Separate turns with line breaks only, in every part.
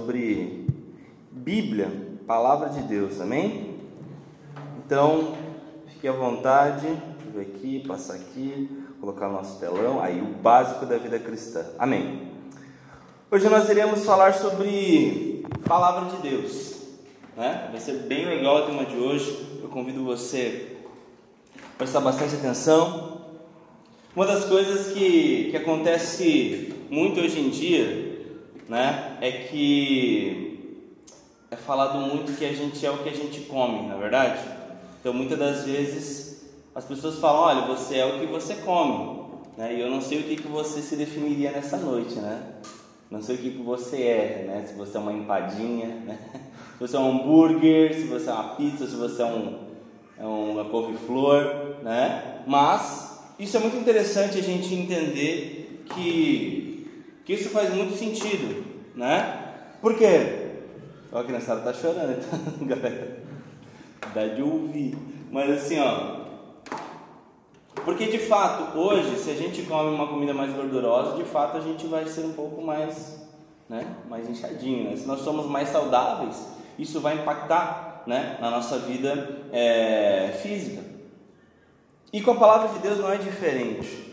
sobre Bíblia, Palavra de Deus, amém? Então, fique à vontade, deixa eu ver aqui, passar aqui, colocar nosso telão, aí o básico da vida cristã, amém? Hoje nós iremos falar sobre Palavra de Deus, né? Vai ser bem legal o tema de hoje, eu convido você a prestar bastante atenção. Uma das coisas que, que acontece muito hoje em dia né, é que é falado muito que a gente é o que a gente come, na é verdade? Então muitas das vezes as pessoas falam, olha, você é o que você come, né? E eu não sei o que, que você se definiria nessa noite, né? Não sei o que, que você é, né? Se você é uma empadinha, né? Se você é um hambúrguer, se você é uma pizza, se você é um, é uma couve-flor, né? Mas isso é muito interessante a gente entender que que isso faz muito sentido, né? Por quê? Ó, a criançada tá chorando, então, galera. Dá de ouvir. Mas assim, ó. Porque de fato, hoje, se a gente come uma comida mais gordurosa, de fato a gente vai ser um pouco mais, né? Mais inchadinho. Né? Se nós somos mais saudáveis, isso vai impactar, né? Na nossa vida é, física. E com a palavra de Deus não é diferente.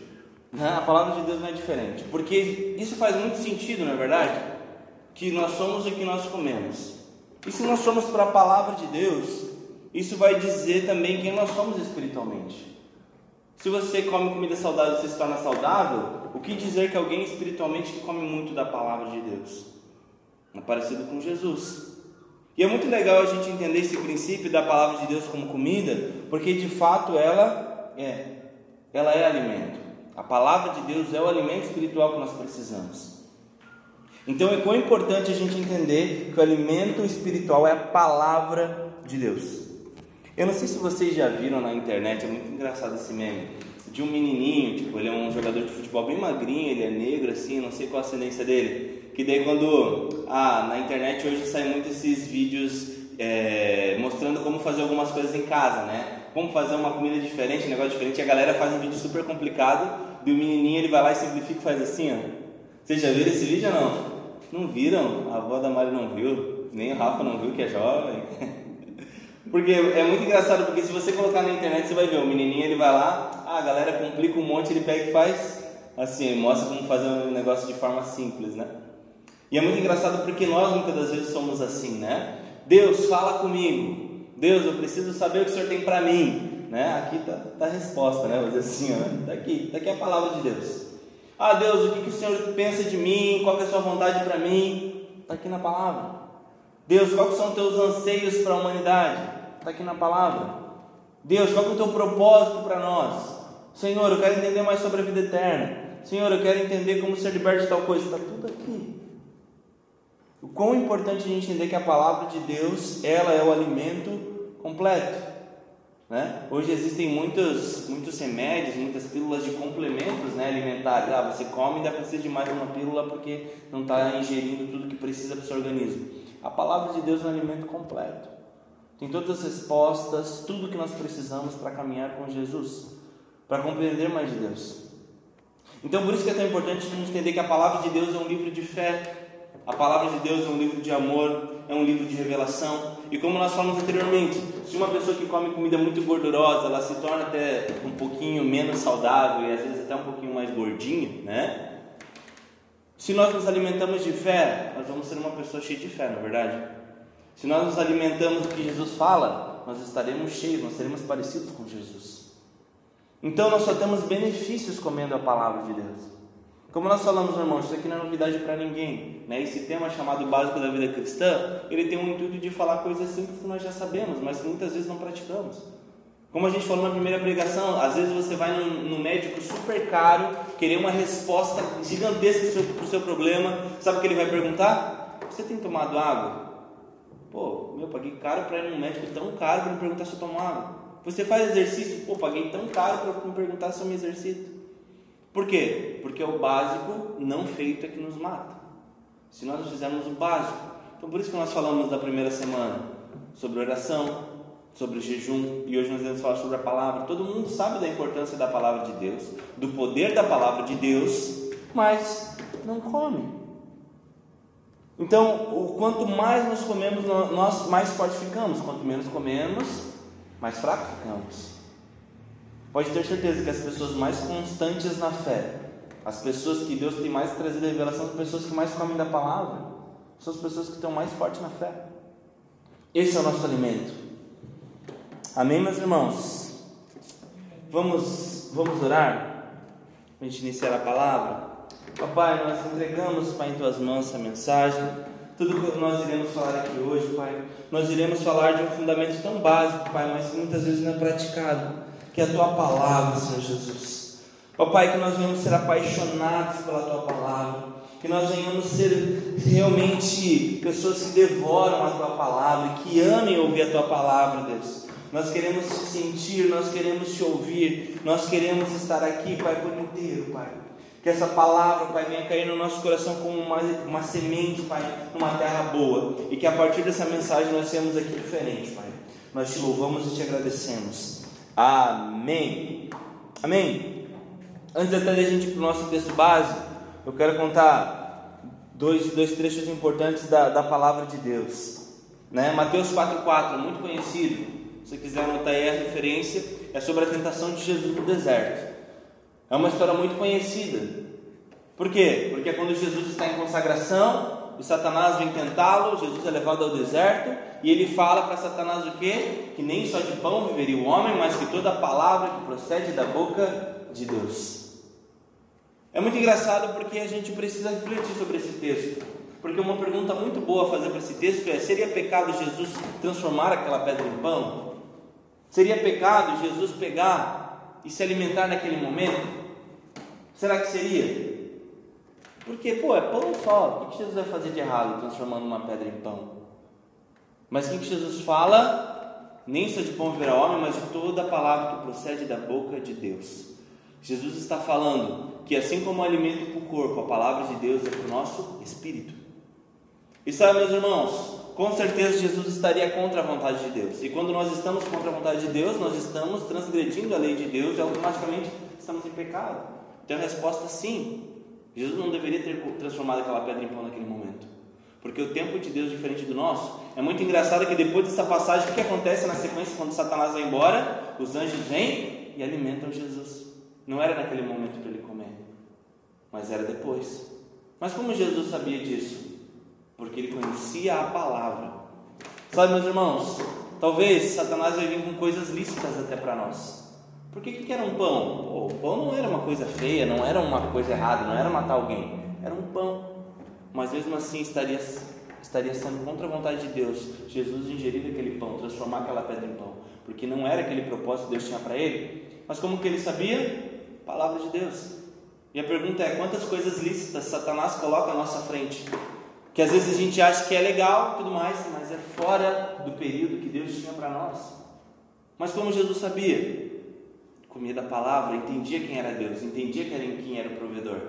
Né? A palavra de Deus não é diferente, porque isso faz muito sentido, não é verdade? Que nós somos o que nós comemos. E se nós somos para a palavra de Deus, isso vai dizer também quem nós somos espiritualmente. Se você come comida saudável, você se torna saudável, o que dizer que alguém espiritualmente que come muito da palavra de Deus? É parecido com Jesus. E é muito legal a gente entender esse princípio da palavra de Deus como comida, porque de fato ela é, ela é alimento. A palavra de Deus é o alimento espiritual que nós precisamos. Então é quão importante a gente entender que o alimento espiritual é a palavra de Deus. Eu não sei se vocês já viram na internet, é muito engraçado esse meme, de um menininho, tipo, ele é um jogador de futebol bem magrinho, ele é negro assim, não sei qual a ascendência dele. Que daí quando, ah, na internet hoje saem muito esses vídeos é, mostrando como fazer algumas coisas em casa, né? Como fazer uma comida diferente, um negócio diferente, e a galera faz um vídeo super complicado e o menininho ele vai lá e simplifica e faz assim, ó. Vocês já viram esse vídeo ou não? Não viram? A avó da Mari não viu, nem o Rafa não viu que é jovem. Porque é muito engraçado, porque se você colocar na internet, você vai ver, o menininho ele vai lá, ah, a galera complica um monte, ele pega e faz assim, mostra como fazer um negócio de forma simples, né? E é muito engraçado porque nós muitas das vezes somos assim, né? Deus, fala comigo. Deus, eu preciso saber o que o Senhor tem para mim né? Aqui está tá a resposta, né? Vou dizer assim, ó, tá aqui, tá aqui a palavra de Deus. Ah, Deus, o que, que o Senhor pensa de mim? Qual é a sua vontade para mim? Está aqui na palavra. Deus, quais são teus anseios para a humanidade? Está aqui na palavra. Deus, qual é o teu propósito para nós? Senhor, eu quero entender mais sobre a vida eterna. Senhor, eu quero entender como ser liberto de tal coisa. Está tudo aqui. O quão importante a gente entender que a palavra de Deus, ela é o alimento completo. Né? Hoje existem muitos, muitos remédios, muitas pílulas de complementos né, alimentares. Ah, você come e ainda precisa de mais uma pílula porque não está ingerindo tudo que precisa para o seu organismo. A palavra de Deus é um alimento completo. Tem todas as respostas, tudo que nós precisamos para caminhar com Jesus, para compreender mais de Deus. Então, por isso que é tão importante a gente entender que a palavra de Deus é um livro de fé, a palavra de Deus é um livro de amor, é um livro de revelação. E como nós falamos anteriormente, se uma pessoa que come comida muito gordurosa, ela se torna até um pouquinho menos saudável e às vezes até um pouquinho mais gordinha, né? Se nós nos alimentamos de fé, nós vamos ser uma pessoa cheia de fé, não é verdade? Se nós nos alimentamos do que Jesus fala, nós estaremos cheios, nós seremos parecidos com Jesus. Então nós só temos benefícios comendo a palavra de Deus. Como nós falamos, irmãos, isso aqui não é novidade para ninguém. Né? Esse tema chamado básico da vida cristã, ele tem um intuito de falar coisas simples que nós já sabemos, mas que muitas vezes não praticamos. Como a gente falou na primeira pregação, às vezes você vai no médico super caro, querer uma resposta gigantesca para o seu problema. Sabe o que ele vai perguntar? Você tem tomado água? Pô, meu, paguei caro para ir num médico tão caro para me perguntar se eu tomo água. Você faz exercício? Pô, paguei tão caro para me perguntar se eu me exercito. Por quê? Porque é o básico não feito é que nos mata. Se nós fizermos o básico. Então por isso que nós falamos da primeira semana sobre oração, sobre jejum e hoje nós vamos falar sobre a palavra. Todo mundo sabe da importância da palavra de Deus, do poder da palavra de Deus, mas não come. Então, o quanto mais nós comemos, nós mais forte ficamos. Quanto menos comemos, mais fraco ficamos. Pode ter certeza que as pessoas mais constantes na fé, as pessoas que Deus tem mais trazido revelação, as pessoas que mais comem da palavra, são as pessoas que estão mais fortes na fé. Esse é o nosso alimento. Amém, meus irmãos? Vamos, vamos orar? A gente iniciar a palavra. Papai, nós entregamos, Pai, em Tuas mãos essa mensagem. Tudo que nós iremos falar aqui hoje, Pai, nós iremos falar de um fundamento tão básico, Pai, mas que muitas vezes não é praticado que é a tua palavra, Senhor Jesus. Ó Pai, que nós venhamos ser apaixonados pela tua palavra, que nós venhamos ser realmente pessoas que devoram a tua palavra, que amem ouvir a tua palavra, Deus. Nós queremos te sentir, nós queremos te ouvir, nós queremos estar aqui, Pai, por inteiro, Pai. Que essa palavra, Pai, venha cair no nosso coração como uma, uma semente, Pai, numa terra boa. E que a partir dessa mensagem nós tenhamos aqui diferente, Pai. Nós te louvamos e te agradecemos. Amém. Amém. Antes até de a gente ir para o nosso texto base, eu quero contar dois, dois trechos importantes da, da palavra de Deus. Né? Mateus 4,4, muito conhecido. Se você quiser anotar aí a referência, é sobre a tentação de Jesus no deserto. É uma história muito conhecida. Por quê? Porque é quando Jesus está em consagração, o Satanás vem tentá-lo, Jesus é levado ao deserto e ele fala para Satanás o quê? Que nem só de pão viveria o homem, mas que toda palavra que procede da boca de Deus. É muito engraçado porque a gente precisa refletir sobre esse texto. Porque uma pergunta muito boa a fazer para esse texto é: seria pecado Jesus transformar aquela pedra em pão? Seria pecado Jesus pegar e se alimentar naquele momento? Será que seria? Porque, pô, é pão só. O que Jesus vai fazer de errado transformando uma pedra em pão? Mas o que Jesus fala? Nem só de pão viverá homem, mas de toda a palavra que procede da boca de Deus. Jesus está falando que assim como o alimento para o corpo, a palavra de Deus é para o nosso espírito. E sabe, meus irmãos, com certeza Jesus estaria contra a vontade de Deus. E quando nós estamos contra a vontade de Deus, nós estamos transgredindo a lei de Deus e automaticamente estamos em pecado. Então a resposta é sim. Jesus não deveria ter transformado aquela pedra em pão naquele momento. Porque o tempo de Deus é diferente do nosso. É muito engraçado que depois dessa passagem, o que acontece na sequência quando Satanás vai embora? Os anjos vêm e alimentam Jesus. Não era naquele momento para ele comer, mas era depois. Mas como Jesus sabia disso? Porque ele conhecia a palavra. Sabe, meus irmãos, talvez Satanás vai vir com coisas lícitas até para nós. Por que, que era um pão? Pô, o pão não era uma coisa feia, não era uma coisa errada, não era matar alguém, era um pão. Mas mesmo assim estaria, estaria sendo contra a vontade de Deus, Jesus ingerir aquele pão, transformar aquela pedra em pão, porque não era aquele propósito que Deus tinha para ele. Mas como que ele sabia? Palavra de Deus. E a pergunta é: quantas coisas lícitas Satanás coloca à nossa frente? Que às vezes a gente acha que é legal tudo mais, mas é fora do período que Deus tinha para nós. Mas como Jesus sabia? Comia da palavra, entendia quem era Deus, entendia quem era o provedor.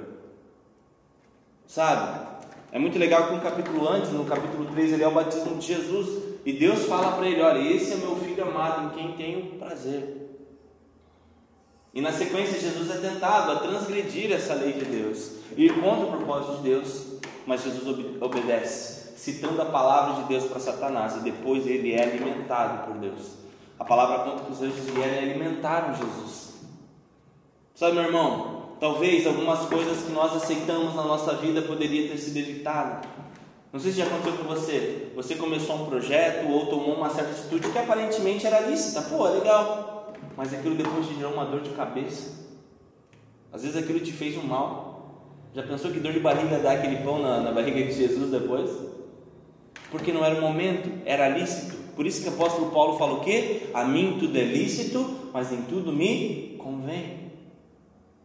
Sabe? É muito legal que um capítulo antes, no capítulo 3, ele é o batismo de Jesus, e Deus fala para ele: Olha, esse é meu filho amado, em quem tenho prazer. E na sequência, Jesus é tentado a transgredir essa lei de Deus, ir contra o propósito de Deus, mas Jesus obedece, citando a palavra de Deus para Satanás, e depois ele é alimentado por Deus. A palavra conta que os anjos vieram e alimentaram Jesus. Sabe, meu irmão, talvez algumas coisas que nós aceitamos na nossa vida poderia ter sido evitado. Não sei se já aconteceu com você. Você começou um projeto ou tomou uma certa atitude que aparentemente era lícita. Pô, legal. Mas aquilo depois te gerou uma dor de cabeça. Às vezes aquilo te fez um mal. Já pensou que dor de barriga dá aquele pão na, na barriga de Jesus depois? Porque não era o momento, era lícito. Por isso que o apóstolo Paulo fala o quê? A mim tudo é lícito, mas em tudo me convém.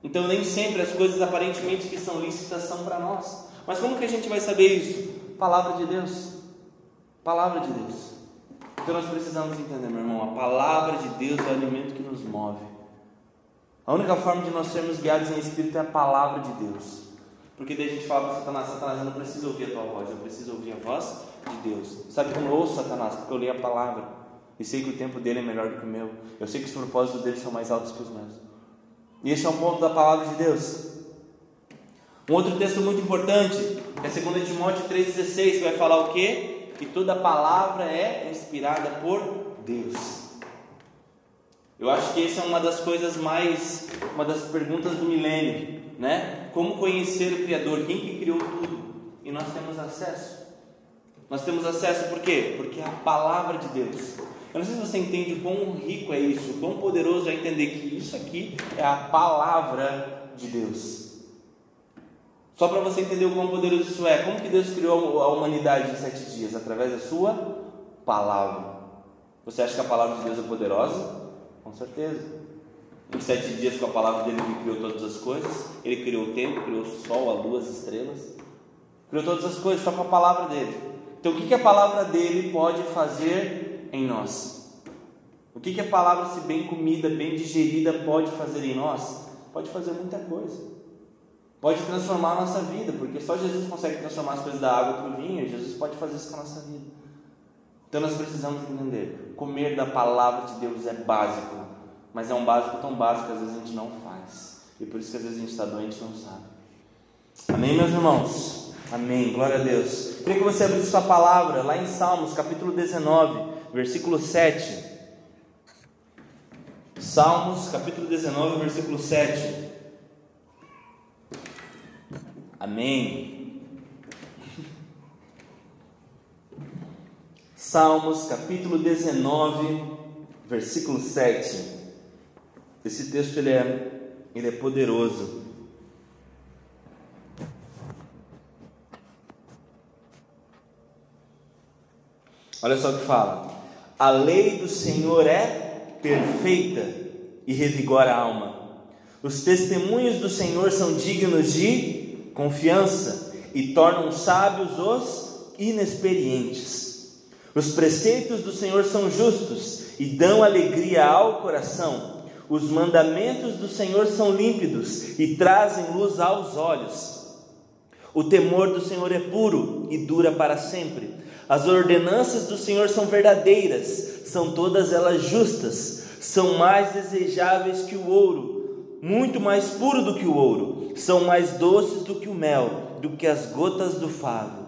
Então nem sempre as coisas aparentemente que são lícitas são para nós. Mas como que a gente vai saber isso? Palavra de Deus. Palavra de Deus. Então nós precisamos entender, meu irmão, a palavra de Deus é o alimento que nos move. A única forma de nós sermos guiados em espírito é a palavra de Deus. Porque daí a gente fala para Satanás, Satanás, eu não preciso ouvir a tua voz, eu preciso ouvir a voz de Deus. Sabe como eu ouço Satanás? Porque eu leio a palavra. E sei que o tempo dele é melhor do que o meu. Eu sei que os propósitos dele são mais altos que os meus. E esse é um ponto da palavra de Deus. Um outro texto muito importante é 2 Timóteo 3,16, que vai falar o quê? Que toda palavra é inspirada por Deus. Eu acho que essa é uma das coisas mais, uma das perguntas do milênio, né? Como conhecer o Criador? Quem que criou tudo? E nós temos acesso. Nós temos acesso por quê? Porque é a palavra de Deus. Eu não sei se você entende o quão rico é isso, o quão poderoso é entender que isso aqui é a palavra de Deus. Só para você entender o quão poderoso isso é, como que Deus criou a humanidade em sete dias? Através da sua palavra. Você acha que a palavra de Deus é poderosa? Com certeza. Em sete dias, com a palavra dele, ele criou todas as coisas. Ele criou o tempo, criou o sol, a lua, as estrelas. Criou todas as coisas só com a palavra dele. Então, o que, que a palavra dele pode fazer em nós? O que, que a palavra, se bem comida, bem digerida, pode fazer em nós? Pode fazer muita coisa pode transformar a nossa vida, porque só Jesus consegue transformar as coisas da água para o vinho, e Jesus pode fazer isso com a nossa vida. Então nós precisamos entender: comer da palavra de Deus é básico, mas é um básico tão básico que às vezes a gente não faz, e por isso que às vezes a gente está doente e não sabe. Amém, meus irmãos? Amém, glória a Deus. Queria que você abrisse sua palavra lá em Salmos, capítulo 19, versículo 7. Salmos, capítulo 19, versículo 7. Amém. Salmos capítulo 19, versículo 7. Esse texto ele é, ele é poderoso. Olha só o que fala: A lei do Senhor é perfeita e revigora a alma. Os testemunhos do Senhor são dignos de confiança e tornam sábios os inexperientes. Os preceitos do Senhor são justos e dão alegria ao coração. Os mandamentos do Senhor são límpidos e trazem luz aos olhos. O temor do Senhor é puro e dura para sempre. As ordenanças do Senhor são verdadeiras, são todas elas justas, são mais desejáveis que o ouro, muito mais puro do que o ouro são mais doces do que o mel, do que as gotas do favo.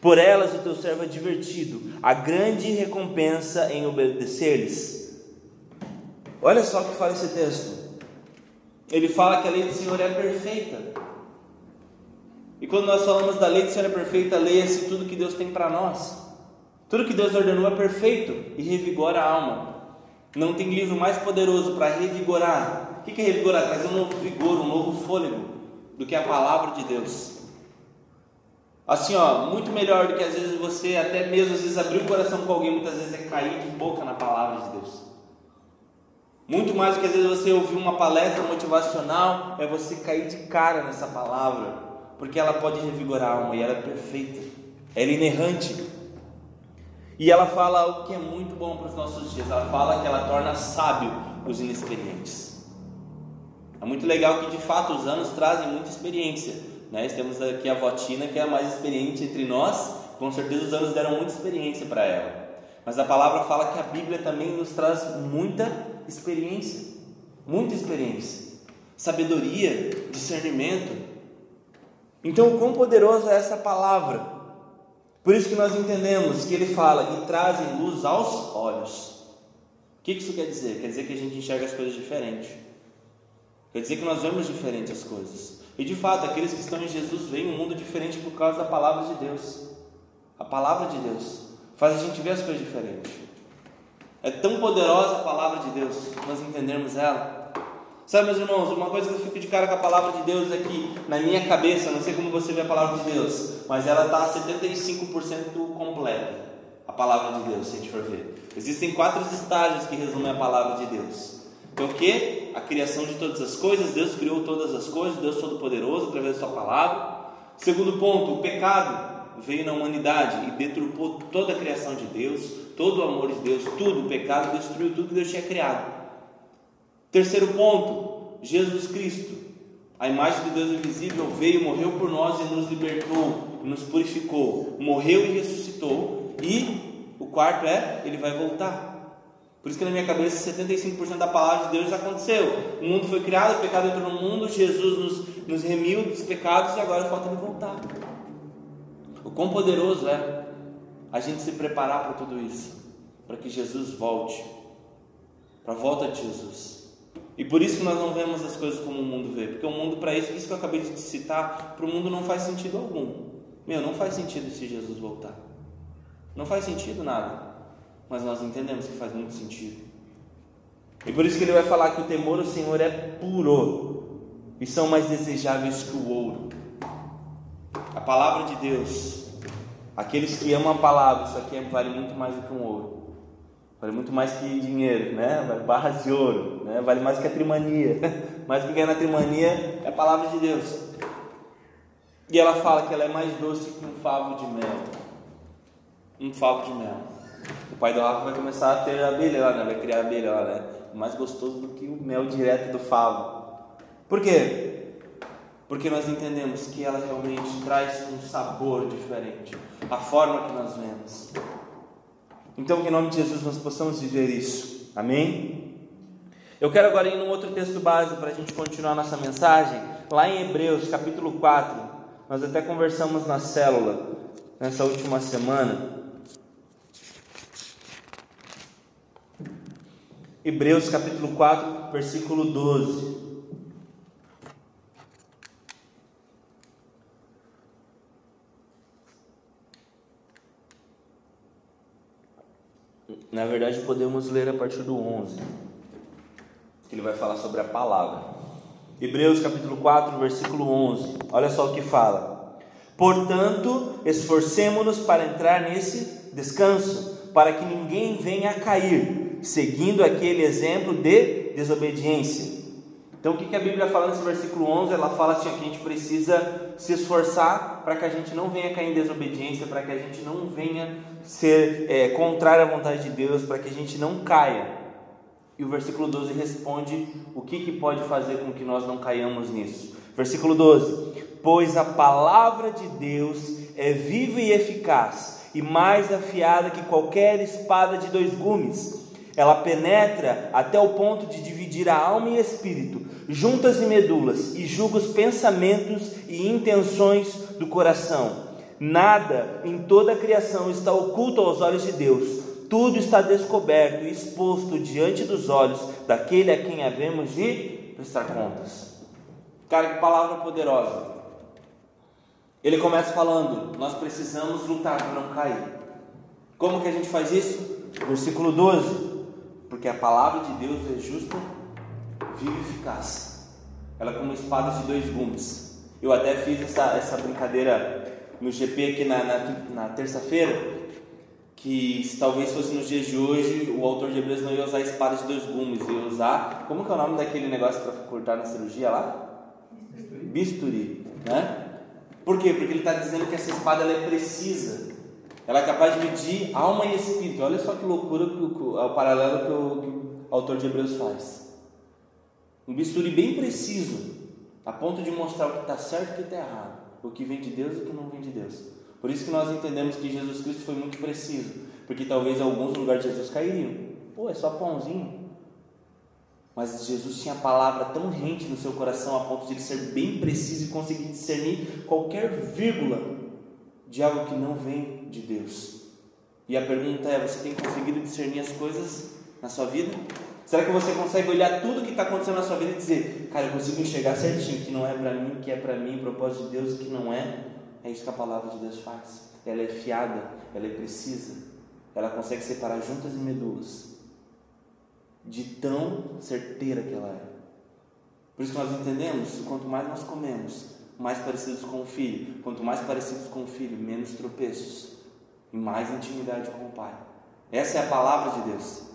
Por elas o teu servo é divertido, a grande recompensa em obedecer-lhes. Olha só o que fala esse texto. Ele fala que a lei do Senhor é perfeita. E quando nós falamos da lei do Senhor é perfeita, leia-se tudo que Deus tem para nós. Tudo que Deus ordenou é perfeito e revigora a alma. Não tem livro mais poderoso para revigorar o que é revigorar? Trazer um novo vigor, um novo fôlego do que a palavra de Deus. Assim, ó, muito melhor do que às vezes você até mesmo às vezes abrir o coração com alguém, muitas vezes é cair de boca na palavra de Deus. Muito mais do que às vezes você ouvir uma palestra motivacional, é você cair de cara nessa palavra, porque ela pode revigorar a alma e ela é perfeita, ela é inerrante. E ela fala algo que é muito bom para os nossos dias. Ela fala que ela torna sábio os inexperientes. É muito legal que de fato os anos trazem muita experiência. Né? Temos aqui a Votina, que é a mais experiente entre nós, com certeza os anos deram muita experiência para ela. Mas a palavra fala que a Bíblia também nos traz muita experiência, muita experiência, sabedoria, discernimento. Então, o quão poderosa é essa palavra? Por isso que nós entendemos que ele fala e trazem luz aos olhos. O que isso quer dizer? Quer dizer que a gente enxerga as coisas diferentes. Quer dizer que nós vemos diferente as coisas. E de fato, aqueles que estão em Jesus veem um mundo diferente por causa da palavra de Deus. A palavra de Deus faz a gente ver as coisas diferentes. É tão poderosa a palavra de Deus, nós entendermos ela. Sabe, meus irmãos, uma coisa que eu fico de cara com a palavra de Deus é que, na minha cabeça, não sei como você vê a palavra de Deus, mas ela está 75% completa. A palavra de Deus, se a gente for ver. Existem quatro estágios que resumem a palavra de Deus. Então o que? A criação de todas as coisas, Deus criou todas as coisas, Deus Todo-Poderoso, através da sua palavra. Segundo ponto, o pecado veio na humanidade e deturpou toda a criação de Deus, todo o amor de Deus, tudo, o pecado destruiu tudo que Deus tinha criado. Terceiro ponto, Jesus Cristo, a imagem de Deus invisível veio, morreu por nós e nos libertou, nos purificou, morreu e ressuscitou. E o quarto é, ele vai voltar. Por isso que na minha cabeça 75% da palavra de Deus já aconteceu. O mundo foi criado, o pecado entrou no mundo, Jesus nos, nos remiu dos pecados e agora falta ele voltar. O quão poderoso é a gente se preparar para tudo isso, para que Jesus volte, para a volta de Jesus. E por isso que nós não vemos as coisas como o mundo vê, porque o mundo, para isso, isso que eu acabei de citar, para o mundo não faz sentido algum. Meu, não faz sentido se Jesus voltar. Não faz sentido nada. Mas nós entendemos que faz muito sentido. E por isso que ele vai falar que o temor ao Senhor é puro e são mais desejáveis que o ouro. A palavra de Deus, aqueles que amam a palavra, isso aqui vale muito mais do que um ouro. Vale muito mais que dinheiro, né? Barras de ouro, né? Vale mais que a trimania. mais que ganhar na trimania é a palavra de Deus. E ela fala que ela é mais doce que um favo de mel. Um favo de mel. O pai do Rafa vai começar a ter abelha lá, né? Vai criar abelha lá, né? Mais gostoso do que o mel direto do favo. Por quê? Porque nós entendemos que ela realmente traz um sabor diferente. A forma que nós vemos. Então, que em nome de Jesus nós possamos viver isso. Amém? Eu quero agora ir num outro texto base para a gente continuar nossa mensagem. Lá em Hebreus, capítulo 4. Nós até conversamos na célula nessa última semana. Hebreus capítulo 4, versículo 12. Na verdade, podemos ler a partir do 11. Ele vai falar sobre a palavra. Hebreus capítulo 4, versículo 11. Olha só o que fala. Portanto, esforcemo-nos para entrar nesse descanso, para que ninguém venha a cair, seguindo aquele exemplo de desobediência. Então, o que a Bíblia fala nesse versículo 11? Ela fala assim: que a gente precisa se esforçar para que a gente não venha cair em desobediência, para que a gente não venha ser é, contrário à vontade de Deus, para que a gente não caia. E o versículo 12 responde o que, que pode fazer com que nós não caiamos nisso. Versículo 12: Pois a palavra de Deus é viva e eficaz, e mais afiada que qualquer espada de dois gumes. Ela penetra até o ponto de dividir a alma e espírito, juntas e medulas, e julga os pensamentos e intenções do coração. Nada em toda a criação está oculto aos olhos de Deus tudo está descoberto e exposto diante dos olhos daquele a quem havemos de prestar contas. Cara, que palavra poderosa. Ele começa falando: Nós precisamos lutar para não cair. Como que a gente faz isso? Versículo 12: Porque a palavra de Deus é justa, viva e eficaz. Ela é como uma espada de dois gumes. Eu até fiz essa, essa brincadeira no GP aqui na, na, na terça-feira que se talvez fosse nos dias de hoje, o autor de Hebreus não ia usar espada de dois gumes, ia usar, como que é o nome daquele negócio para cortar na cirurgia lá? Bisturi. Bisturi, né? Por quê? Porque ele está dizendo que essa espada é precisa, ela é capaz de medir alma e espírito. Olha só que loucura o, o paralelo que o, que o autor de Hebreus faz. Um bisturi bem preciso, a ponto de mostrar o que está certo e o que está errado, o que vem de Deus e o que não vem de Deus. Por isso que nós entendemos que Jesus Cristo foi muito preciso, porque talvez alguns lugares de Jesus cairiam. Pô, é só pãozinho. Mas Jesus tinha a palavra tão rente no seu coração a ponto de ele ser bem preciso e conseguir discernir qualquer vírgula de algo que não vem de Deus. E a pergunta é: você tem conseguido discernir as coisas na sua vida? Será que você consegue olhar tudo que está acontecendo na sua vida e dizer, cara, eu consigo enxergar certinho que não é para mim, que é para mim, propósito de Deus, que não é? É isso que a palavra de Deus faz. Ela é fiada, ela é precisa, ela consegue separar juntas e medulas, de tão certeira que ela é. Por isso que nós entendemos: quanto mais nós comemos, mais parecidos com o filho, quanto mais parecidos com o filho, menos tropeços e mais intimidade com o Pai. Essa é a palavra de Deus.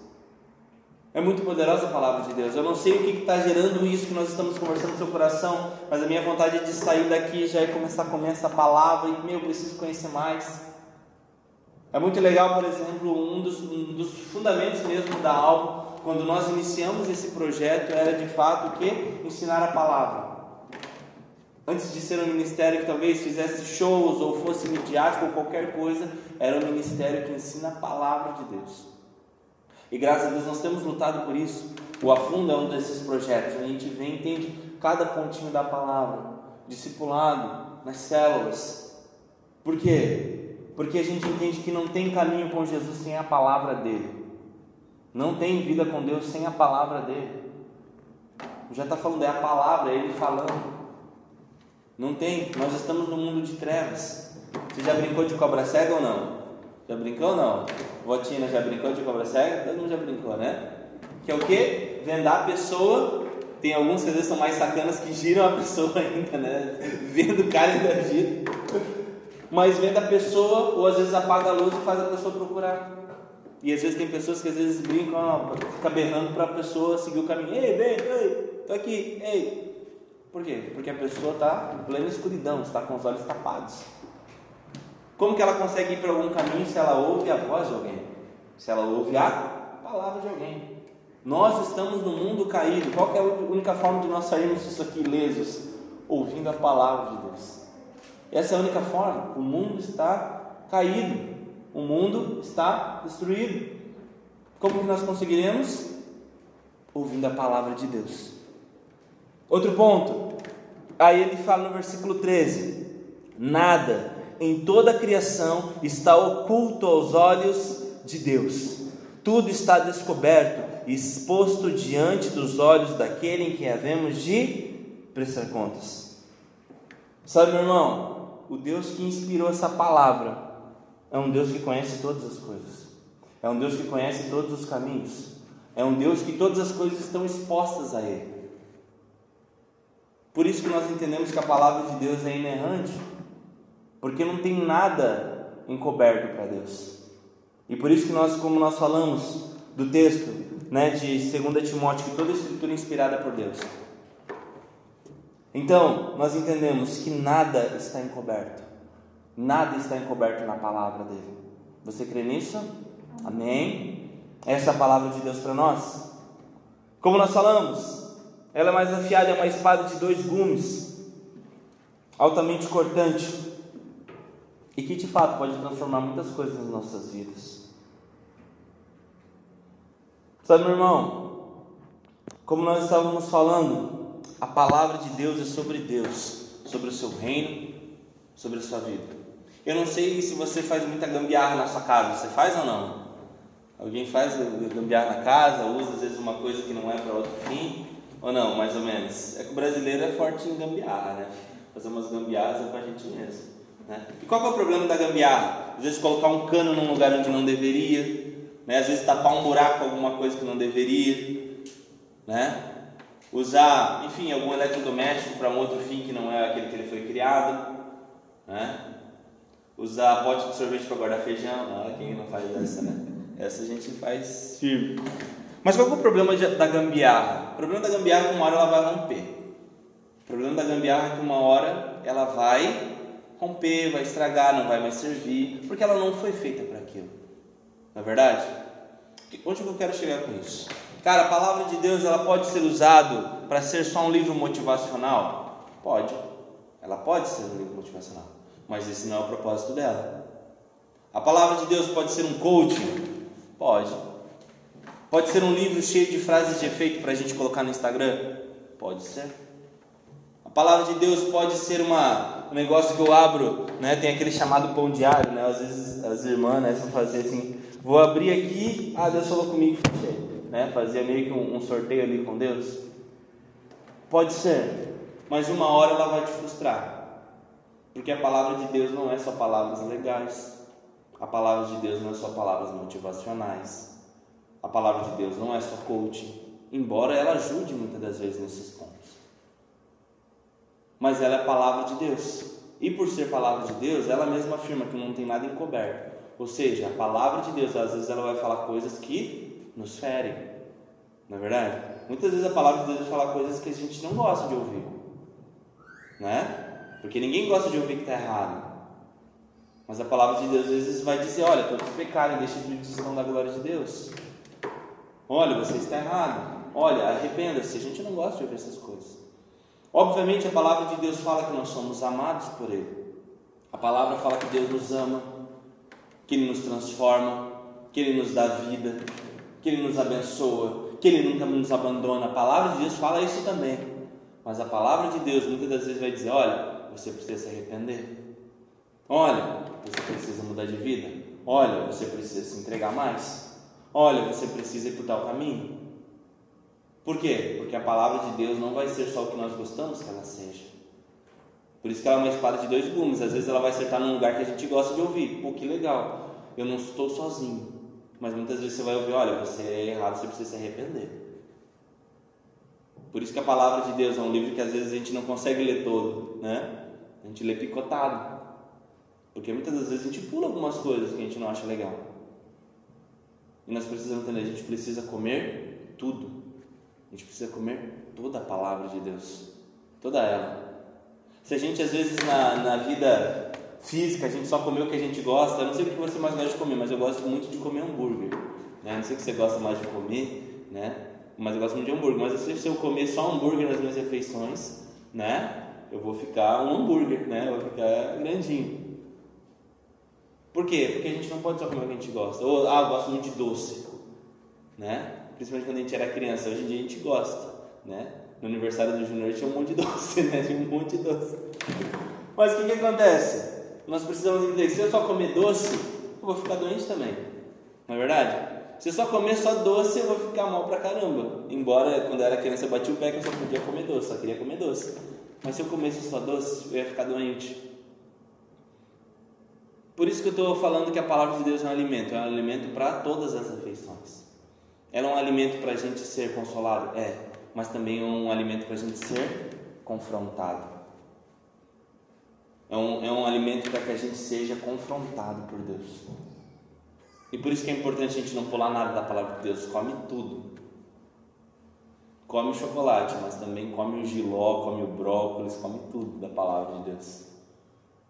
É muito poderosa a palavra de Deus. Eu não sei o que está gerando isso que nós estamos conversando no seu coração, mas a minha vontade de sair daqui já é começar a comer essa palavra e, meu, eu preciso conhecer mais. É muito legal, por exemplo, um dos, um dos fundamentos mesmo da Alvo, quando nós iniciamos esse projeto, era de fato o que? Ensinar a palavra. Antes de ser um ministério que talvez fizesse shows ou fosse midiático ou qualquer coisa, era um ministério que ensina a palavra de Deus. E graças a Deus nós temos lutado por isso. O Afunda é um desses projetos. A gente vem e entende cada pontinho da palavra, discipulado, nas células. Por quê? Porque a gente entende que não tem caminho com Jesus sem a palavra dele. Não tem vida com Deus sem a palavra dele. Já está falando, é a palavra, é ele falando. Não tem, nós estamos no mundo de trevas. Você já brincou de cobra cega ou não? Já brincou ou não? Votina já brincou de cobra cega? Todo mundo já brincou, né? Que é o que? Vendar a pessoa. Tem alguns que às vezes são mais sacanas que giram a pessoa ainda, né? Vendo o cara ainda gira. Mas vende a pessoa, ou às vezes apaga a luz e faz a pessoa procurar. E às vezes tem pessoas que às vezes brincam, fica berrando para a pessoa seguir o caminho. Ei, vem, ei, tô aqui, ei. Por quê? Porque a pessoa está em plena escuridão, está com os olhos tapados. Como que ela consegue ir para algum caminho se ela ouve a voz de alguém? Se ela ouve a palavra de alguém. Nós estamos no mundo caído. Qual é a única forma de nós sairmos disso aqui ilesos? Ouvindo a palavra de Deus. Essa é a única forma. O mundo está caído. O mundo está destruído. Como que nós conseguiremos? Ouvindo a palavra de Deus. Outro ponto. Aí ele fala no versículo 13: Nada em toda a criação está oculto aos olhos de Deus. Tudo está descoberto exposto diante dos olhos daquele em quem havemos de prestar contas. Sabe, meu irmão, o Deus que inspirou essa palavra é um Deus que conhece todas as coisas. É um Deus que conhece todos os caminhos. É um Deus que todas as coisas estão expostas a Ele. Por isso que nós entendemos que a palavra de Deus é inerrante, porque não tem nada encoberto para Deus. E por isso que nós, como nós falamos do texto né, de 2 Timóteo, que toda a escritura é inspirada por Deus. Então, nós entendemos que nada está encoberto. Nada está encoberto na palavra dele. Você crê nisso? Amém? Essa é a palavra de Deus para nós. Como nós falamos, ela é mais afiada, é uma espada de dois gumes, altamente cortante, e que de fato pode transformar muitas coisas nas nossas vidas. Sabe, meu irmão, como nós estávamos falando, a palavra de Deus é sobre Deus, sobre o seu reino, sobre a sua vida. Eu não sei se você faz muita gambiarra na sua casa, você faz ou não? Alguém faz gambiarra na casa, usa às vezes uma coisa que não é para outro fim. Ou não, mais ou menos? É que o brasileiro é forte em gambiarra, né? Fazer umas gambiarras é com a gente mesmo. Né? E qual é o problema da gambiarra? Às vezes colocar um cano num lugar onde não deveria, né? às vezes tapar um buraco alguma coisa que não deveria, né? usar, enfim, algum eletrodoméstico para um outro fim que não é aquele que ele foi criado, né? usar pote de sorvete para guardar feijão, ah, quem não faz essa, né? Essa a gente faz firme. Mas qual é o problema da gambiarra? O problema da gambiarra é que uma hora ela vai romper. O problema da gambiarra é que uma hora ela vai romper, vai estragar, não vai mais servir, porque ela não foi feita para aquilo. Não é verdade? Onde eu quero chegar com isso? Cara, a palavra de Deus ela pode ser usada para ser só um livro motivacional? Pode. Ela pode ser um livro motivacional, mas esse não é o propósito dela. A palavra de Deus pode ser um coaching? Pode. Pode ser um livro cheio de frases de efeito para a gente colocar no Instagram? Pode ser. A palavra de Deus pode ser uma, um negócio que eu abro, né? Tem aquele chamado pão diário, né? Às vezes as irmãs né, vão fazer assim: vou abrir aqui, ah, Deus falou comigo, fechei. Né? Fazia meio que um, um sorteio ali com Deus. Pode ser, mas uma hora ela vai te frustrar, porque a palavra de Deus não é só palavras legais, a palavra de Deus não é só palavras motivacionais. A palavra de Deus não é só coaching, embora ela ajude muitas das vezes nesses pontos. Mas ela é a palavra de Deus. E por ser palavra de Deus, ela mesma afirma que não tem nada encoberto. Ou seja, a palavra de Deus, às vezes ela vai falar coisas que nos ferem. Não é verdade? Muitas vezes a palavra de Deus vai falar coisas que a gente não gosta de ouvir. Né? Porque ninguém gosta de ouvir que está errado. Mas a palavra de Deus às vezes vai dizer: olha, todos pecarem, deixem de desistão da glória de Deus. Olha, você está errado. Olha, arrependa-se. A gente não gosta de ouvir essas coisas. Obviamente, a palavra de Deus fala que nós somos amados por Ele. A palavra fala que Deus nos ama, que Ele nos transforma, que Ele nos dá vida, que Ele nos abençoa, que Ele nunca nos abandona. A palavra de Deus fala isso também. Mas a palavra de Deus muitas das vezes vai dizer: olha, você precisa se arrepender. Olha, você precisa mudar de vida. Olha, você precisa se entregar mais. Olha, você precisa ir por tal caminho. Por quê? Porque a palavra de Deus não vai ser só o que nós gostamos que ela seja. Por isso que ela é uma espada de dois gumes. Às vezes ela vai acertar num lugar que a gente gosta de ouvir. Pô, que legal. Eu não estou sozinho. Mas muitas vezes você vai ouvir, olha, você é errado, você precisa se arrepender. Por isso que a palavra de Deus é um livro que às vezes a gente não consegue ler todo, né? A gente lê picotado. Porque muitas das vezes a gente pula algumas coisas que a gente não acha legal. E nós precisamos entender, a gente precisa comer tudo. Gente precisa comer toda a palavra de Deus. Toda ela. Se a gente às vezes na, na vida física, a gente só comeu o que a gente gosta, eu não sei o que você mais gosta de comer, mas eu gosto muito de comer hambúrguer. Né? Não sei o que você gosta mais de comer, né? Mas eu gosto muito de hambúrguer. Mas se eu comer só hambúrguer nas minhas refeições, né? Eu vou ficar um hambúrguer, né? Eu vou ficar grandinho. Por quê? Porque a gente não pode só comer o que a gente gosta. Ou, ah, eu gosto muito de doce, né? Principalmente quando a gente era criança. Hoje em dia a gente gosta, né? No aniversário do Júnior tinha um monte de doce, né? Tinha um monte de doce. Mas o que, que acontece? nós precisamos entender: se eu só comer doce, eu vou ficar doente também. Não é verdade? Se eu só comer só doce, eu vou ficar mal pra caramba. Embora quando eu era criança eu bati o pé que eu só podia comer doce, só queria comer doce. Mas se eu comesse só doce, eu ia ficar doente. Por isso que eu estou falando que a palavra de Deus é um alimento, é um alimento para todas as refeições. Ela é um alimento para a gente ser consolado? É, mas também é um alimento para a gente ser confrontado. É um, é um alimento para que a gente seja confrontado por Deus. E por isso que é importante a gente não pular nada da palavra de Deus. Come tudo. Come o chocolate, mas também come o giló, come o brócolis, come tudo da palavra de Deus.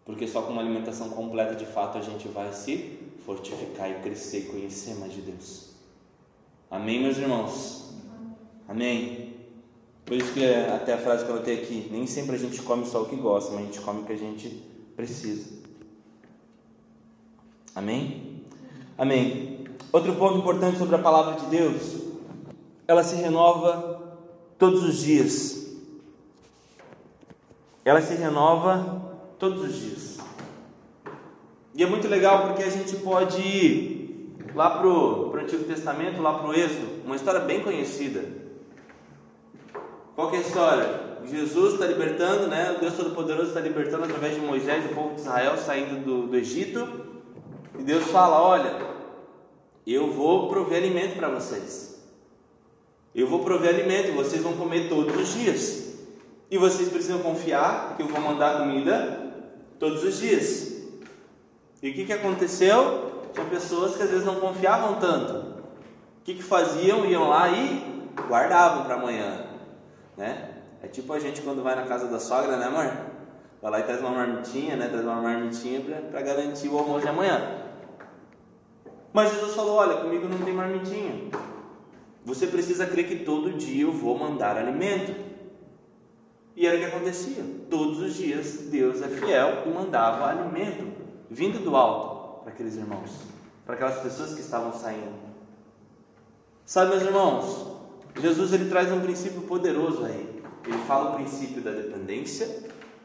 Porque só com uma alimentação completa, de fato, a gente vai se fortificar e crescer e conhecer mais de Deus. Amém, meus irmãos? Amém. Por isso que é até a frase que eu anotei aqui, nem sempre a gente come só o que gosta, mas a gente come o que a gente precisa. Amém? Amém. Outro ponto importante sobre a palavra de Deus, ela se renova todos os dias. Ela se renova todos os dias. E é muito legal porque a gente pode lá para o Antigo Testamento, lá para o Êxodo, uma história bem conhecida qual é a história? Jesus está libertando, né? O Deus Todo-Poderoso está libertando através de Moisés o povo de Israel saindo do, do Egito. E Deus fala: Olha, eu vou prover alimento para vocês. Eu vou prover alimento e vocês vão comer todos os dias. E vocês precisam confiar que eu vou mandar comida todos os dias. E o que, que aconteceu? Tinha pessoas que às vezes não confiavam tanto. O que, que faziam? Iam lá e guardavam para amanhã né? É tipo a gente quando vai na casa da sogra, né, amor? Vai lá e traz uma marmitinha, né? Traz uma marmitinha para garantir o almoço de amanhã. Mas Jesus falou: Olha, comigo não tem marmitinha. Você precisa crer que todo dia eu vou mandar alimento. E era o que acontecia. Todos os dias Deus é fiel e mandava alimento vindo do alto para aqueles irmãos, para aquelas pessoas que estavam saindo. Sabe, meus irmãos, Jesus ele traz um princípio poderoso aí. Ele fala o princípio da dependência,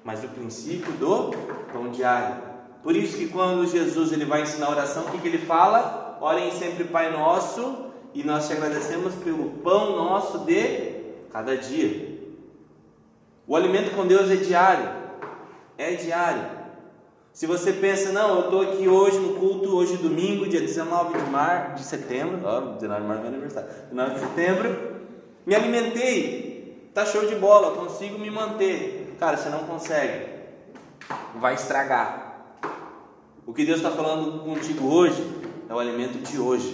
mas o princípio do pão diário. Por isso que quando Jesus ele vai ensinar a oração, o que, que ele fala? Orem sempre Pai Nosso, e nós te agradecemos pelo pão nosso de cada dia. O alimento com Deus é diário. É diário. Se você pensa, não, eu estou aqui hoje no culto, hoje domingo, dia 19 de, mar, de setembro, ó, 19 de março é meu aniversário, 19 de setembro, me alimentei, tá show de bola, consigo me manter. Cara, você não consegue, vai estragar. O que Deus está falando contigo hoje é o alimento de hoje.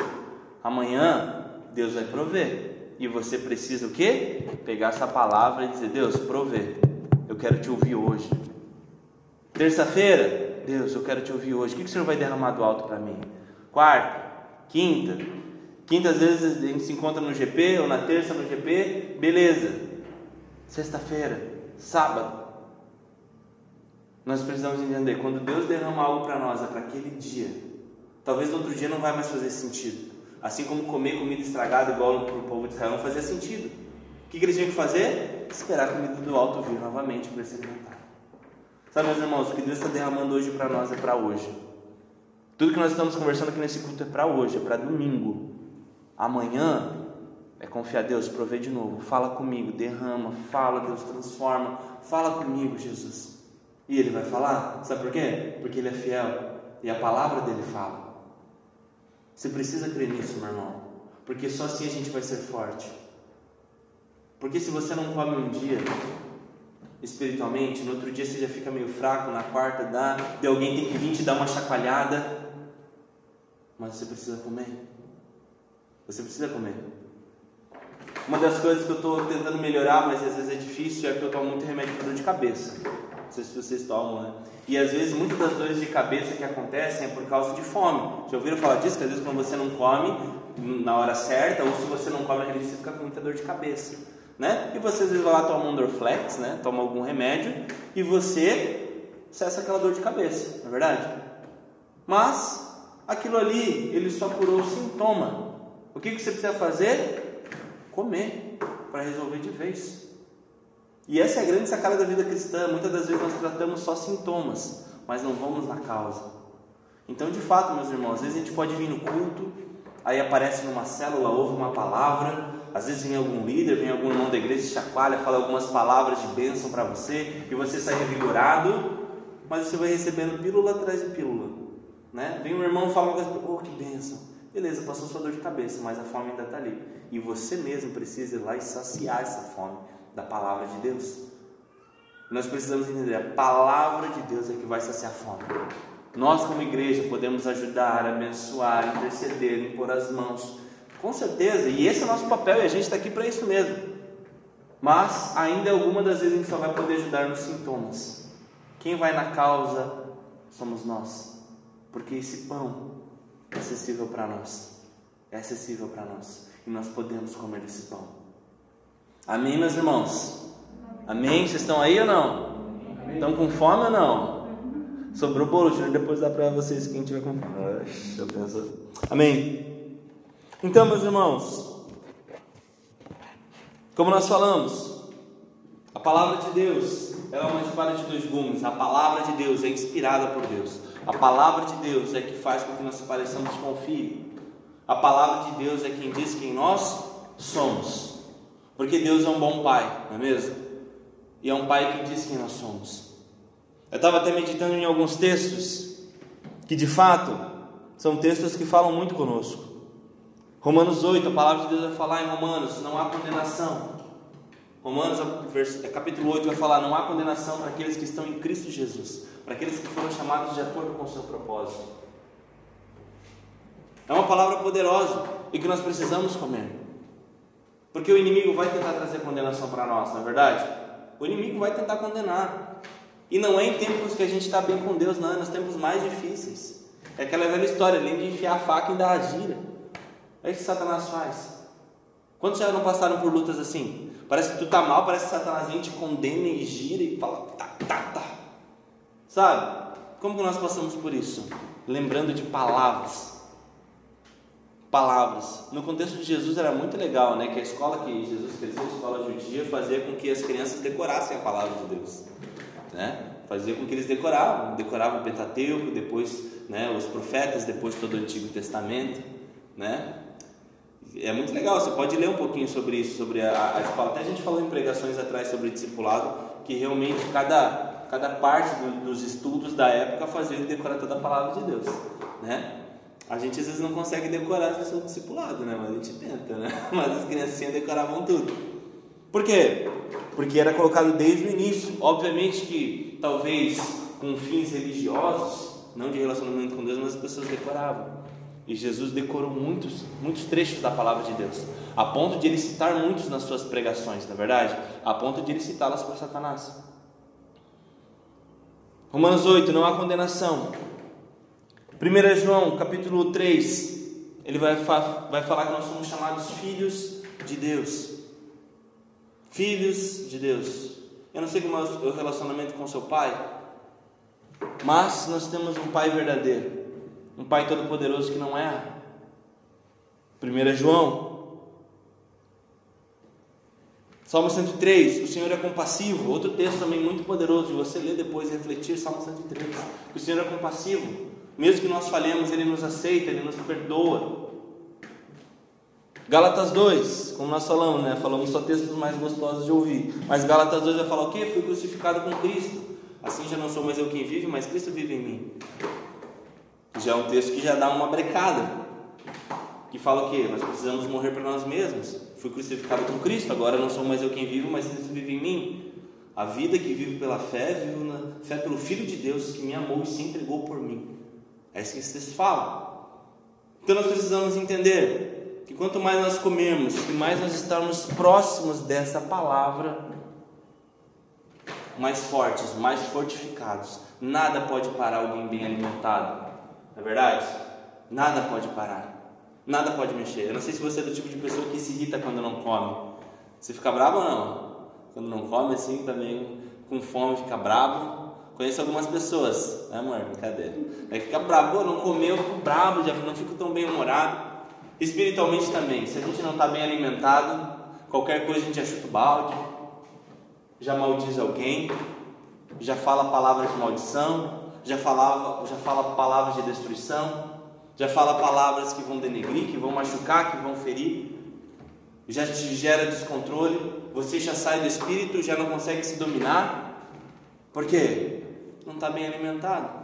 Amanhã Deus vai prover. E você precisa o quê? Pegar essa palavra e dizer: Deus, prover. Eu quero te ouvir hoje. Terça-feira, Deus, eu quero te ouvir hoje. O que o Senhor vai derramar do alto para mim? Quarta, quinta, Quinta, às vezes a gente se encontra no GP, ou na terça no GP, beleza. Sexta-feira, sábado. Nós precisamos entender, quando Deus derrama algo para nós, é para aquele dia. Talvez no outro dia não vai mais fazer sentido. Assim como comer comida estragada igual para o povo de Israel não fazia sentido. O que, que eles tinham que fazer? Esperar a comida do alto vir novamente para se alimentar. Sabe, meus irmãos, o que Deus está derramando hoje para nós é para hoje. Tudo que nós estamos conversando aqui nesse culto é para hoje, é para domingo. Amanhã é confiar, Deus, provê de novo. Fala comigo, derrama, fala, Deus, transforma. Fala comigo, Jesus. E Ele vai falar, sabe por quê? Porque Ele é fiel e a palavra dele fala. Você precisa crer nisso, meu irmão, porque só assim a gente vai ser forte. Porque se você não come um dia espiritualmente, no outro dia você já fica meio fraco, na quarta dá, de alguém tem que vir te dar uma chacoalhada, mas você precisa comer. Você precisa comer. Uma das coisas que eu estou tentando melhorar, mas às vezes é difícil, é que eu tomo muito remédio para dor de cabeça. Não sei se vocês tomam, né? E às vezes muitas das dores de cabeça que acontecem é por causa de fome. Já ouviram falar disso? Que às vezes quando você não come na hora certa, ou se você não come aquele dia, você fica com muita dor de cabeça. Né? E você às vezes vai lá tomar um Dorflex, né? toma algum remédio, e você cessa aquela dor de cabeça, não é verdade? Mas aquilo ali, ele só curou o sintoma. O que, que você precisa fazer? Comer para resolver de vez. E essa é a grande sacada da vida cristã. Muitas das vezes nós tratamos só sintomas, mas não vamos na causa. Então, de fato, meus irmãos, às vezes a gente pode vir no culto, aí aparece numa célula, ouve uma palavra, às vezes vem algum líder, vem algum irmão da igreja, chacoalha, fala algumas palavras de bênção para você, e você sai revigorado, mas você vai recebendo pílula atrás de pílula. Né? Vem um irmão falar uma coisa, oh que bênção. Beleza, passou sua dor de cabeça, mas a fome ainda está ali. E você mesmo precisa ir lá e saciar essa fome da palavra de Deus. Nós precisamos entender, a palavra de Deus é que vai saciar a fome. Nós, como igreja, podemos ajudar, abençoar, interceder, impor as mãos, com certeza, e esse é o nosso papel, e a gente está aqui para isso mesmo. Mas, ainda alguma das vezes a gente só vai poder ajudar nos sintomas. Quem vai na causa somos nós, porque esse pão é acessível para nós, é acessível para nós, e nós podemos comer esse pão. Amém, meus irmãos? Amém? Vocês estão aí ou não? Estão com fome ou não? Sobrou bolo, Júnior, depois dá para vocês quem tiver com fome. Eu penso. Amém? Então, meus irmãos, como nós falamos, a palavra de Deus é uma espada de dois gumes. A palavra de Deus é inspirada por Deus. A palavra de Deus é que faz com que nós pareçamos com o Filho. A palavra de Deus é quem diz quem nós somos. Porque Deus é um bom pai, não é mesmo? E é um pai que diz quem nós somos. Eu estava até meditando em alguns textos que de fato são textos que falam muito conosco. Romanos 8, a palavra de Deus vai falar em Romanos: não há condenação. Romanos, capítulo 8, vai falar: não há condenação para aqueles que estão em Cristo Jesus, para aqueles que foram chamados de acordo com o seu propósito. É uma palavra poderosa e que nós precisamos comer. Porque o inimigo vai tentar trazer condenação para nós, não é verdade? O inimigo vai tentar condenar. E não é em tempos que a gente está bem com Deus, não, é nos tempos mais difíceis. É aquela velha história, além de enfiar a faca, ainda a gira. É isso que Satanás faz. Quantos já não passaram por lutas assim? Parece que tu tá mal, parece que Satanás vem, te condena e gira e fala, tá, tá, tá. Sabe? Como que nós passamos por isso? Lembrando de palavras palavras. No contexto de Jesus era muito legal, né? Que a escola que Jesus cresceu, a escola judia, fazia com que as crianças decorassem a palavra de Deus, né? Fazia com que eles decoravam, decoravam o Pentateuco, depois, né? Os profetas, depois todo o Antigo Testamento, né? É muito legal. Você pode ler um pouquinho sobre isso, sobre a, a escola. Até a gente falou em pregações atrás sobre discipulado, que realmente cada cada parte do, dos estudos da época fazia decorar toda a palavra de Deus, né? A gente às vezes não consegue decorar as pessoas discipulado, né? Mas a gente tenta, né? Mas as criancinhas decoravam tudo. Por quê? Porque era colocado desde o início. Obviamente que talvez com fins religiosos, não de relacionamento com Deus, mas as pessoas decoravam. E Jesus decorou muitos, muitos trechos da palavra de Deus, a ponto de ele citar muitos nas suas pregações, na é verdade, a ponto de ele citá-las para Satanás. Romanos 8: não há condenação 1 João capítulo 3, ele vai, vai falar que nós somos chamados filhos de Deus. Filhos de Deus. Eu não sei como é o relacionamento com seu pai, mas nós temos um pai verdadeiro, um pai todo-poderoso que não erra. 1 João. Salmo 103, o Senhor é compassivo. Outro texto também muito poderoso de você ler depois e refletir, Salmo 103. O Senhor é compassivo. Mesmo que nós falhemos, Ele nos aceita, Ele nos perdoa. Gálatas 2, como nós falamos, né? Falamos só textos mais gostosos de ouvir. Mas Gálatas 2 vai falar o quê? Fui crucificado com Cristo. Assim já não sou mais eu quem vive, mas Cristo vive em mim. Já é um texto que já dá uma brecada. Que fala o quê? Nós precisamos morrer para nós mesmos. Fui crucificado com Cristo, agora não sou mais eu quem vive, mas Cristo vive em mim. A vida que vivo pela fé, vivo na fé pelo Filho de Deus que me amou e se entregou por mim. É isso que esse texto fala. Então nós precisamos entender que quanto mais nós comermos, e mais nós estarmos próximos dessa palavra, mais fortes, mais fortificados. Nada pode parar alguém bem alimentado. Não é verdade? Nada pode parar. Nada pode mexer. Eu não sei se você é do tipo de pessoa que se irrita quando não come. Você fica bravo ou não? Quando não come assim, também com fome, fica bravo. Conheço algumas pessoas, né amor? Brincadeira. Aí fica bravo, não comeu, eu fico bravo, já não fico tão bem humorado. Espiritualmente também, se a gente não está bem alimentado, qualquer coisa a gente achuta o balde, já maldiz alguém, já fala palavras de maldição, já, já fala palavras de destruição, já fala palavras que vão denegrir, que vão machucar, que vão ferir, já te gera descontrole, você já sai do espírito, já não consegue se dominar, por quê? Não está bem alimentado.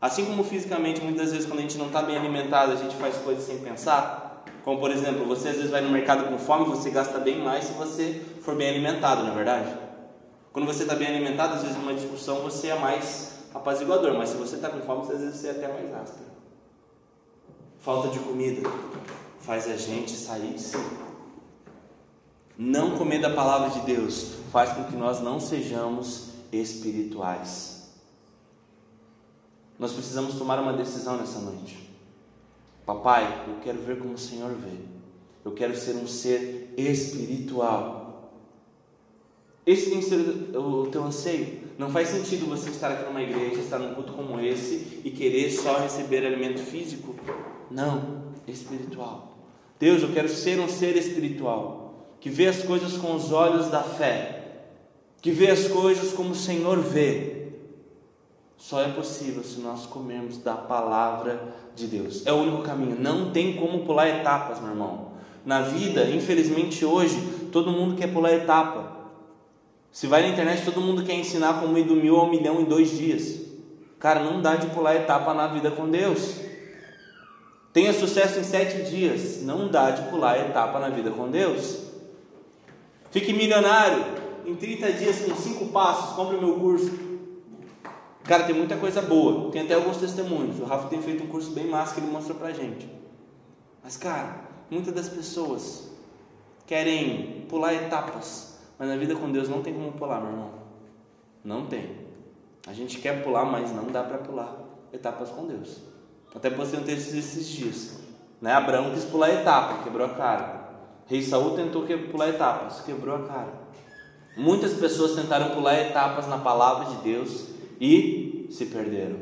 Assim como fisicamente, muitas vezes, quando a gente não está bem alimentado, a gente faz coisas sem pensar. Como, por exemplo, você às vezes vai no mercado com fome, você gasta bem mais se você for bem alimentado, não é verdade? Quando você está bem alimentado, às vezes numa discussão você é mais apaziguador, mas se você está com fome, às vezes você é até mais áspero. Falta de comida faz a gente sair de si. Não comer da palavra de Deus faz com que nós não sejamos espirituais. Nós precisamos tomar uma decisão nessa noite. Papai, eu quero ver como o Senhor vê. Eu quero ser um ser espiritual. Esse tem que ser o teu anseio. Não faz sentido você estar aqui numa igreja, estar num culto como esse e querer só receber alimento físico. Não, espiritual. Deus, eu quero ser um ser espiritual, que vê as coisas com os olhos da fé, que vê as coisas como o Senhor vê só é possível se nós comermos da palavra de Deus. É o único caminho. Não tem como pular etapas, meu irmão. Na vida, infelizmente hoje, todo mundo quer pular etapa. Se vai na internet, todo mundo quer ensinar como ir do mil ao milhão em dois dias. Cara, não dá de pular etapa na vida com Deus. Tenha sucesso em sete dias. Não dá de pular etapa na vida com Deus. Fique milionário em 30 dias com cinco passos. Compre o meu curso. Cara, tem muita coisa boa. Tem até alguns testemunhos. O Rafa tem feito um curso bem massa que ele mostra pra gente. Mas, cara, muitas das pessoas querem pular etapas. Mas na vida com Deus não tem como pular, meu irmão. Não tem. A gente quer pular, mas não dá para pular etapas com Deus. Até postei um texto esses dias. Né? Abraão quis pular etapa, quebrou a cara. Rei Saul tentou pular etapas, quebrou a cara. Muitas pessoas tentaram pular etapas na palavra de Deus e se perderam.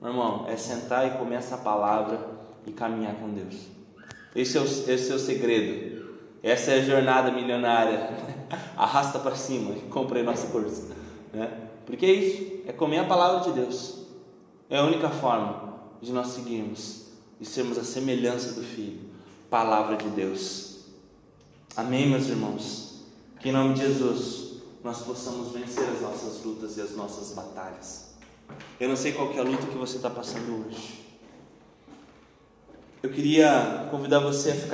Meu irmão, é sentar e comer essa palavra e caminhar com Deus. Esse é o, esse é o segredo. Essa é a jornada milionária. Arrasta para cima e compre nosso curso. Né? Porque é isso, é comer a palavra de Deus. É a única forma de nós seguirmos e sermos a semelhança do Filho. Palavra de Deus. Amém, meus irmãos? Que em nome de Jesus nós possamos vencer as nossas lutas e as nossas batalhas. Eu não sei qual é a luta que você está passando hoje. Eu queria convidar você a ficar